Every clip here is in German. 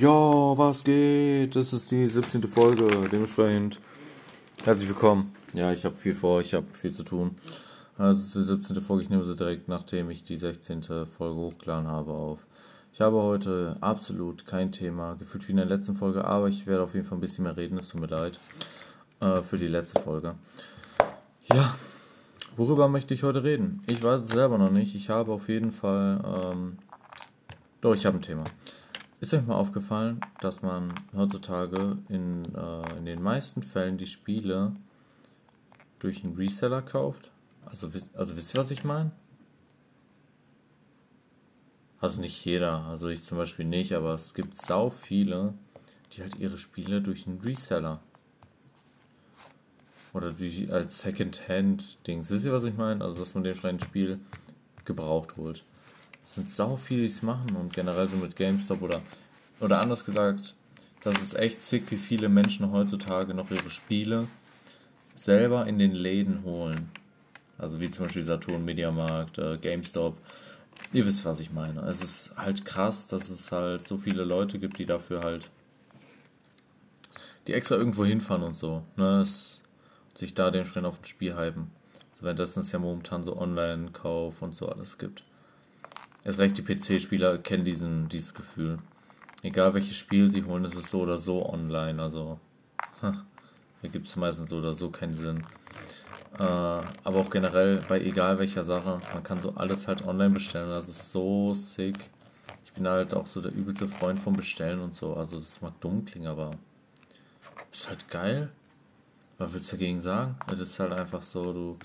Jo, was geht? Das ist die 17. Folge. Dementsprechend herzlich willkommen. Ja, ich habe viel vor, ich habe viel zu tun. Das ist die 17. Folge. Ich nehme sie direkt, nachdem ich die 16. Folge hochgeladen habe, auf. Ich habe heute absolut kein Thema, gefühlt wie in der letzten Folge, aber ich werde auf jeden Fall ein bisschen mehr reden. Es tut mir leid äh, für die letzte Folge. Ja, worüber möchte ich heute reden? Ich weiß es selber noch nicht. Ich habe auf jeden Fall. Ähm, doch, ich habe ein Thema. Ist euch mal aufgefallen, dass man heutzutage in, äh, in den meisten Fällen die Spiele durch einen Reseller kauft? Also, also wisst ihr, was ich meine? Also nicht jeder, also ich zum Beispiel nicht, aber es gibt sau viele, die halt ihre Spiele durch einen Reseller oder die als Second-Hand-Dings. Wisst ihr, was ich meine? Also, dass man den freien Spiel gebraucht holt. Sind sau viele, die es machen und generell so mit GameStop oder, oder anders gesagt, das ist echt sick, wie viele Menschen heutzutage noch ihre Spiele selber in den Läden holen. Also wie zum Beispiel Saturn, Mediamarkt, äh, GameStop. Ihr wisst, was ich meine. Es ist halt krass, dass es halt so viele Leute gibt, die dafür halt, die extra irgendwo hinfahren und so. Ne? Es, sich da dementsprechend auf ein Spiel hypen. So, währenddessen es ja momentan so Online-Kauf und so alles gibt. Erst recht die PC-Spieler kennen diesen, dieses Gefühl. Egal welches Spiel sie holen, ist es so oder so online. Also, da gibt es meistens so oder so keinen Sinn. Äh, aber auch generell bei egal welcher Sache, man kann so alles halt online bestellen. Das ist so sick. Ich bin halt auch so der übelste Freund vom Bestellen und so. Also, das mag dumm klingen, aber ist halt geil. Was willst du dagegen sagen? Es ist halt einfach so, du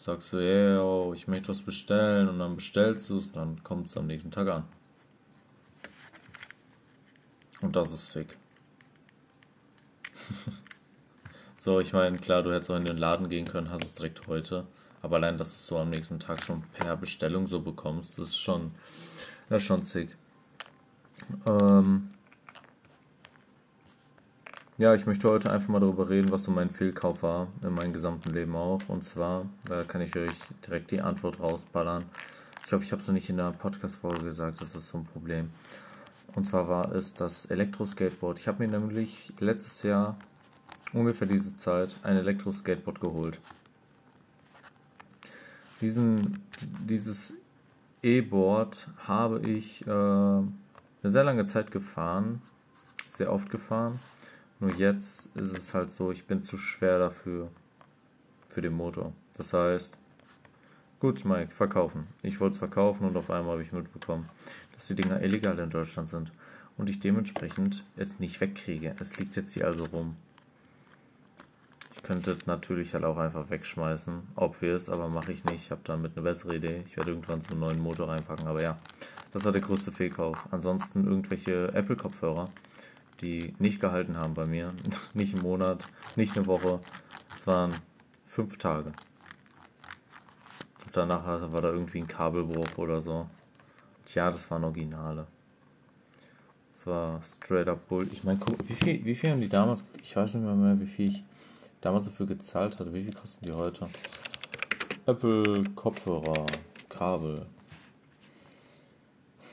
sagst so, hey, yo, ich möchte was bestellen und dann bestellst du es und dann kommt es am nächsten Tag an. Und das ist sick. so, ich meine, klar, du hättest auch in den Laden gehen können, hast es direkt heute. Aber allein, dass du es so am nächsten Tag schon per Bestellung so bekommst, das ist schon, das ist schon sick. Ähm, ja, ich möchte heute einfach mal darüber reden, was so mein Fehlkauf war, in meinem gesamten Leben auch. Und zwar, da kann ich euch direkt die Antwort rausballern. Ich hoffe, ich habe es noch nicht in der Podcast-Folge gesagt, das ist so ein Problem. Und zwar war es das Elektro-Skateboard. Ich habe mir nämlich letztes Jahr, ungefähr diese Zeit, ein Elektro-Skateboard geholt. Diesen, dieses E-Board habe ich äh, eine sehr lange Zeit gefahren, sehr oft gefahren nur jetzt ist es halt so, ich bin zu schwer dafür, für den Motor. Das heißt, gut, Mike, verkaufen. Ich wollte es verkaufen und auf einmal habe ich mitbekommen, dass die Dinger illegal in Deutschland sind und ich dementsprechend es nicht wegkriege. Es liegt jetzt hier also rum. Ich könnte natürlich halt auch einfach wegschmeißen, obvious, aber mache ich nicht. Ich habe damit eine bessere Idee. Ich werde irgendwann so einen neuen Motor reinpacken, aber ja, das war der größte Fehlkauf. Ansonsten irgendwelche Apple-Kopfhörer die nicht gehalten haben bei mir. Nicht einen Monat, nicht eine Woche. Es waren fünf Tage. danach war da irgendwie ein Kabelbruch oder so. Tja, das waren Originale. Das war straight up Bull. Ich meine, guck, wie viel, wie viel haben die damals, ich weiß nicht mehr, mehr, wie viel ich damals dafür gezahlt hatte. Wie viel kosten die heute? Apple Kopfhörer, Kabel,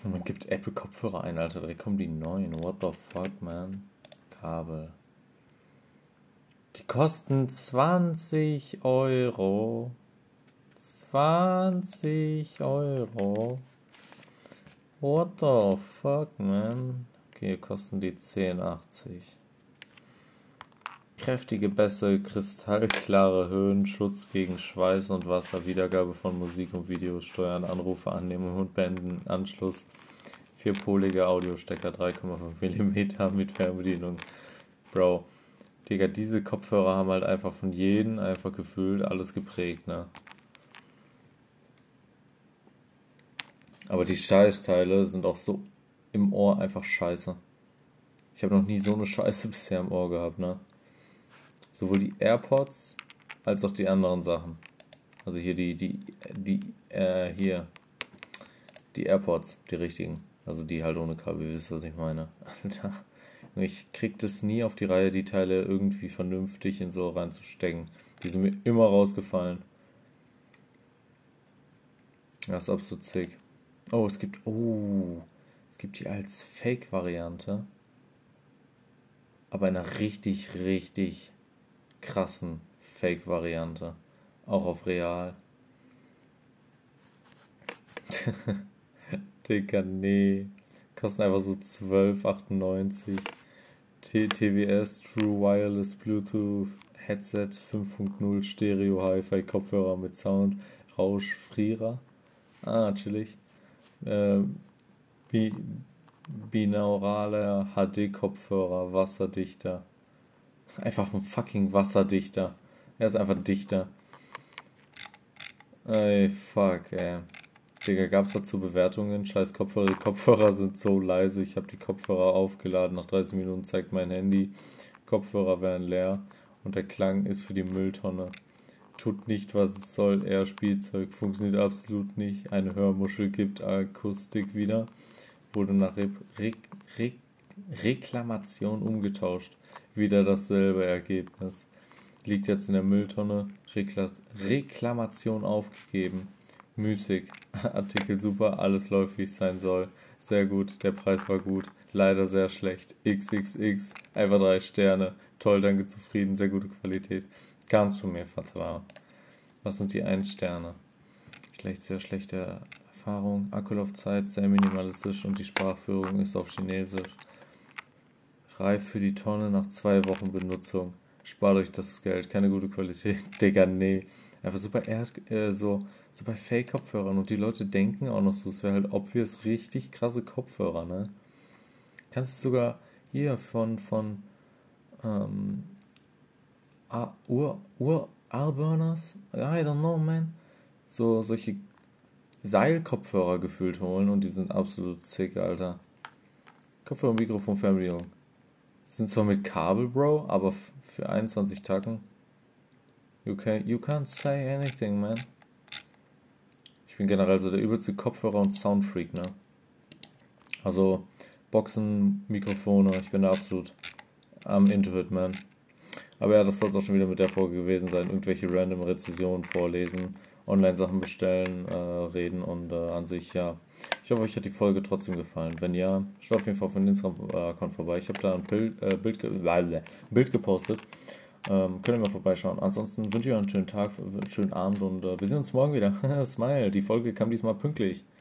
man gibt Apple Kopfhörer ein, Alter. Direkt kommen die neuen. What the fuck, man? Kabel. Die kosten 20 Euro. 20 Euro. What the fuck, man? Okay, kosten die 10,80 kräftige Bässe, kristallklare Höhen, Schutz gegen Schweiß und Wasser, Wiedergabe von Musik und Videos, Steuern, Anrufe annehmen und beenden, Anschluss, vierpolige Audiostecker, 3,5 mm mit Fernbedienung. Bro, Digga, diese Kopfhörer haben halt einfach von jedem einfach gefühlt alles geprägt, ne? Aber die Scheißteile sind auch so im Ohr einfach scheiße. Ich habe noch nie so eine Scheiße bisher im Ohr gehabt, ne? Sowohl die AirPods als auch die anderen Sachen. Also hier die, die, die, äh, hier, die AirPods, die richtigen. Also die halt ohne Kabel, ihr wisst, was ich meine. Alter, ich krieg das nie auf die Reihe, die Teile irgendwie vernünftig in so reinzustecken. Die sind mir immer rausgefallen. Das ist absolut sick. Oh, es gibt, oh, es gibt die als Fake-Variante. aber in einer richtig, richtig krassen Fake-Variante. Auch auf Real. Digga, nee. Kosten einfach so 12,98. TWS True Wireless Bluetooth Headset 5.0 Stereo Hi-Fi Kopfhörer mit Sound Rausch Frierer. Ah, chillig. Äh, bi binauraler HD Kopfhörer, wasserdichter. Einfach ein fucking wasserdichter. Er ist einfach dichter. Ey, fuck, ey. Digga, gab's dazu Bewertungen? Scheiß Kopfhörer. Die Kopfhörer sind so leise. Ich habe die Kopfhörer aufgeladen. Nach 30 Minuten zeigt mein Handy, Kopfhörer wären leer. Und der Klang ist für die Mülltonne. Tut nicht, was es soll. Eher Spielzeug. Funktioniert absolut nicht. Eine Hörmuschel gibt Akustik wieder. Wurde nach Re Re Re Reklamation umgetauscht. Wieder dasselbe Ergebnis. Liegt jetzt in der Mülltonne. Rekla Reklamation aufgegeben. Müßig. Artikel super, alles läuft wie es sein soll. Sehr gut, der Preis war gut. Leider sehr schlecht. XXX, einfach drei Sterne. Toll, danke, zufrieden, sehr gute Qualität. Kannst du mir vertrauen. Was sind die ein Sterne? Schlecht, sehr schlechte Erfahrung. Akkulaufzeit sehr minimalistisch und die Sprachführung ist auf Chinesisch. Reif für die Tonne nach zwei Wochen Benutzung. Spart euch das Geld, keine gute Qualität. Digga, nee. Einfach super Erd, äh, so, so bei Fake-Kopfhörern und die Leute denken auch noch so, es wäre halt obvious richtig krasse Kopfhörer, ne? Kannst du sogar hier von, von, ähm, Ur, Ur, Arburners? I don't know, man. So, solche Seilkopfhörer gefühlt holen und die sind absolut sick, Alter. Kopfhörer und Mikrofon Fernbedienung. Sind zwar mit Kabel, Bro, aber für 21 Tacken You, can, you can't say anything, man. Ich bin generell so der übelste Kopfhörer- und Soundfreak, ne? Also, Boxen, Mikrofone, ich bin da absolut am into it, man. Aber ja, das soll es auch schon wieder mit der Folge gewesen sein. Irgendwelche random Rezensionen vorlesen, Online-Sachen bestellen, äh, reden und äh, an sich, ja. Ich hoffe, euch hat die Folge trotzdem gefallen. Wenn ja, schaut auf jeden Fall auf den Instagram-Account vorbei. Ich habe da ein Bild, äh, Bild, ge Bild gepostet. Ähm, könnt ihr mal vorbeischauen. Ansonsten wünsche ich euch einen schönen Tag, einen schönen Abend und äh, wir sehen uns morgen wieder. Smile, die Folge kam diesmal pünktlich.